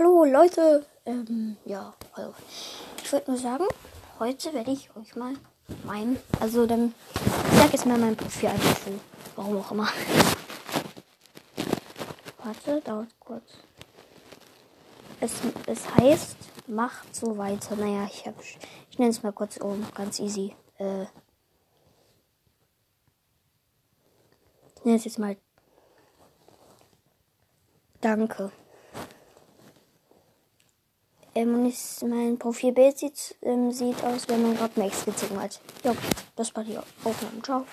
hallo Leute. Ähm, ja, also ich würde nur sagen, heute werde ich euch mal mein, also dann, ich sag jetzt mal mein Profil einfügen. Warum auch immer. Warte, dauert kurz. Es, es heißt, macht so weiter. Naja, ich hab, ich nenne es mal kurz um, ganz easy. Äh, ich nenne es jetzt mal Danke. Ähm, und ich, mein Profilbild sieht, ähm, sieht aus, wenn man gerade Max gezogen hat. Ja, das war die Aufnahme. Ciao.